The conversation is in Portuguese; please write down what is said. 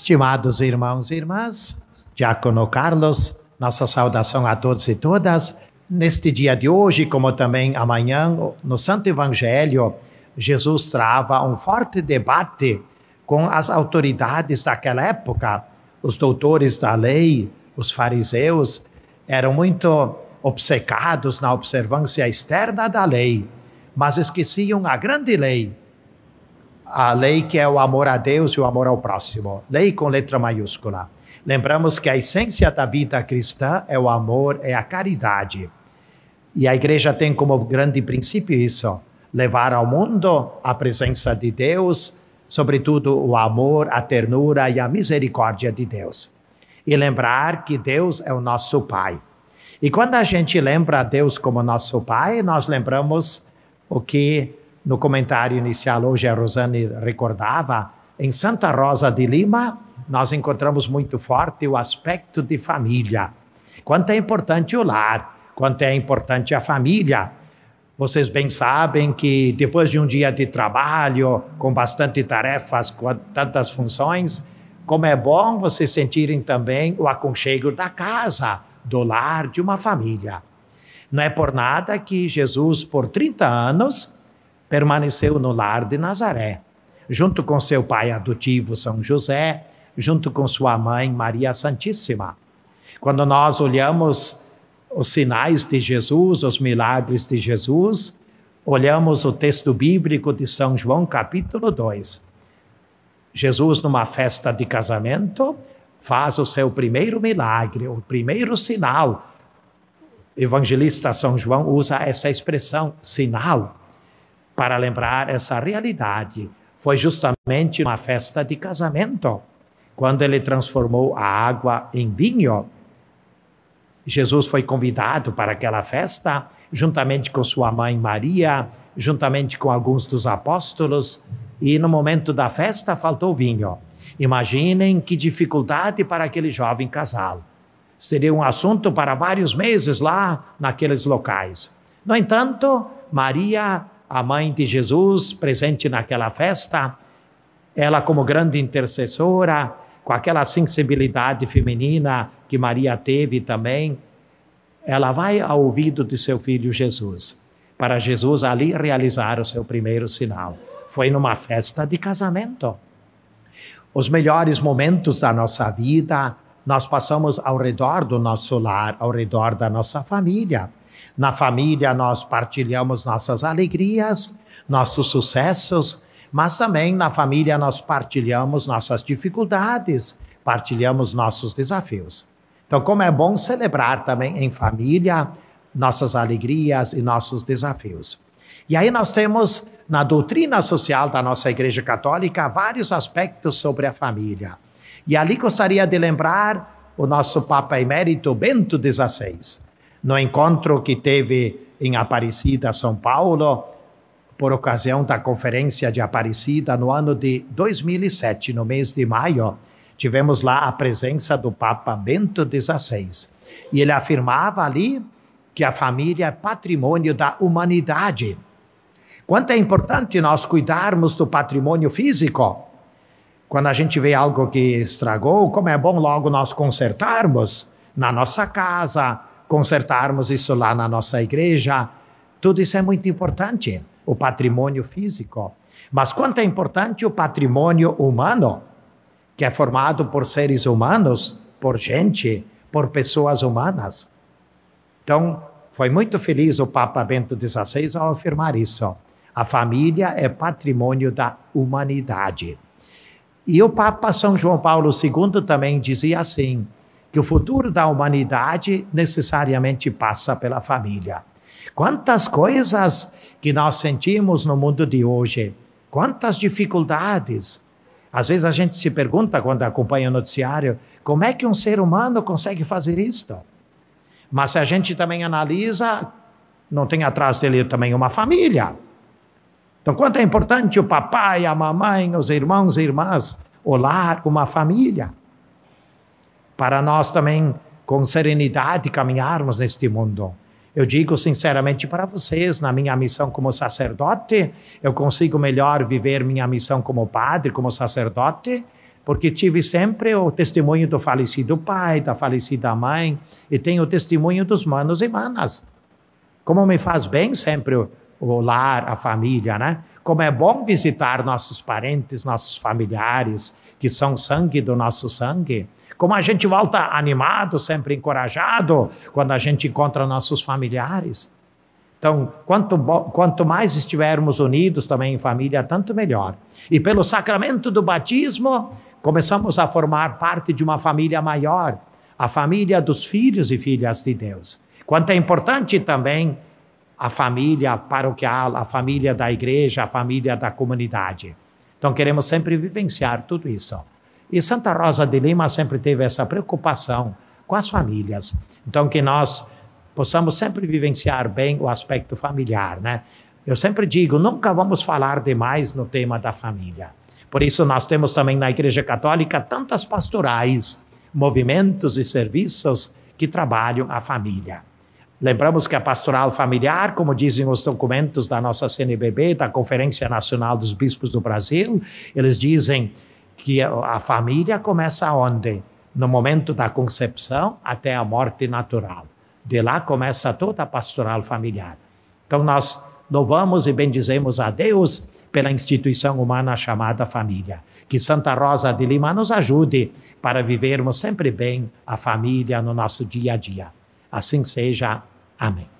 Estimados irmãos e irmãs, Diácono Carlos, nossa saudação a todos e todas. Neste dia de hoje, como também amanhã, no Santo Evangelho, Jesus trava um forte debate com as autoridades daquela época. Os doutores da lei, os fariseus, eram muito obcecados na observância externa da lei, mas esqueciam a grande lei, a lei que é o amor a Deus e o amor ao próximo. Lei com letra maiúscula. Lembramos que a essência da vida cristã é o amor, é a caridade. E a igreja tem como grande princípio isso: levar ao mundo a presença de Deus, sobretudo o amor, a ternura e a misericórdia de Deus. E lembrar que Deus é o nosso Pai. E quando a gente lembra Deus como nosso Pai, nós lembramos o que no comentário inicial hoje a Rosane recordava, em Santa Rosa de Lima, nós encontramos muito forte o aspecto de família. Quanto é importante o lar, quanto é importante a família. Vocês bem sabem que depois de um dia de trabalho, com bastante tarefas, com tantas funções, como é bom vocês sentirem também o aconchego da casa, do lar, de uma família. Não é por nada que Jesus, por 30 anos, permaneceu no lar de Nazaré, junto com seu pai adotivo São José, junto com sua mãe Maria Santíssima. Quando nós olhamos os sinais de Jesus, os milagres de Jesus, olhamos o texto bíblico de São João, capítulo 2. Jesus, numa festa de casamento, faz o seu primeiro milagre, o primeiro sinal. Evangelista São João usa essa expressão, sinal para lembrar essa realidade. Foi justamente uma festa de casamento, quando ele transformou a água em vinho. Jesus foi convidado para aquela festa, juntamente com sua mãe Maria, juntamente com alguns dos apóstolos, e no momento da festa faltou vinho. Imaginem que dificuldade para aquele jovem casal. Seria um assunto para vários meses lá naqueles locais. No entanto, Maria a mãe de Jesus presente naquela festa, ela como grande intercessora, com aquela sensibilidade feminina que Maria teve também, ela vai ao ouvido de seu filho Jesus, para Jesus ali realizar o seu primeiro sinal. Foi numa festa de casamento. Os melhores momentos da nossa vida nós passamos ao redor do nosso lar, ao redor da nossa família. Na família, nós partilhamos nossas alegrias, nossos sucessos, mas também na família nós partilhamos nossas dificuldades, partilhamos nossos desafios. Então, como é bom celebrar também em família nossas alegrias e nossos desafios. E aí nós temos na doutrina social da nossa Igreja Católica vários aspectos sobre a família. E ali gostaria de lembrar o nosso Papa Emérito Bento XVI no encontro que teve em Aparecida, São Paulo, por ocasião da Conferência de Aparecida no ano de 2007, no mês de maio, tivemos lá a presença do Papa Bento XVI. E ele afirmava ali que a família é patrimônio da humanidade. Quanto é importante nós cuidarmos do patrimônio físico. Quando a gente vê algo que estragou, como é bom logo nós consertarmos na nossa casa, consertarmos isso lá na nossa igreja. Tudo isso é muito importante, o patrimônio físico. Mas quanto é importante o patrimônio humano, que é formado por seres humanos, por gente, por pessoas humanas. Então, foi muito feliz o Papa Bento XVI ao afirmar isso. A família é patrimônio da humanidade. E o Papa São João Paulo II também dizia assim: que o futuro da humanidade necessariamente passa pela família. Quantas coisas que nós sentimos no mundo de hoje, quantas dificuldades. Às vezes a gente se pergunta, quando acompanha o noticiário, como é que um ser humano consegue fazer isto? Mas se a gente também analisa, não tem atrás dele também uma família. Então, quanto é importante o papai, a mamãe, os irmãos e irmãs, o lar, uma família para nós também, com serenidade, caminharmos neste mundo. Eu digo sinceramente para vocês, na minha missão como sacerdote, eu consigo melhor viver minha missão como padre, como sacerdote, porque tive sempre o testemunho do falecido pai, da falecida mãe, e tenho o testemunho dos manos e manas. Como me faz bem sempre o, o lar, a família, né? Como é bom visitar nossos parentes, nossos familiares, que são sangue do nosso sangue. Como a gente volta animado, sempre encorajado, quando a gente encontra nossos familiares. Então, quanto, quanto mais estivermos unidos também em família, tanto melhor. E pelo sacramento do batismo, começamos a formar parte de uma família maior, a família dos filhos e filhas de Deus. Quanto é importante também a família paroquial, a família da igreja, a família da comunidade. Então, queremos sempre vivenciar tudo isso. E Santa Rosa de Lima sempre teve essa preocupação com as famílias. Então, que nós possamos sempre vivenciar bem o aspecto familiar, né? Eu sempre digo, nunca vamos falar demais no tema da família. Por isso nós temos também na Igreja Católica tantas pastorais, movimentos e serviços que trabalham a família. Lembramos que a pastoral familiar, como dizem os documentos da nossa CNBB, da Conferência Nacional dos Bispos do Brasil, eles dizem que a família começa onde? No momento da concepção até a morte natural. De lá começa toda a pastoral familiar. Então nós louvamos e bendizemos a Deus pela instituição humana chamada família. Que Santa Rosa de Lima nos ajude para vivermos sempre bem a família no nosso dia a dia. Assim seja. Amém.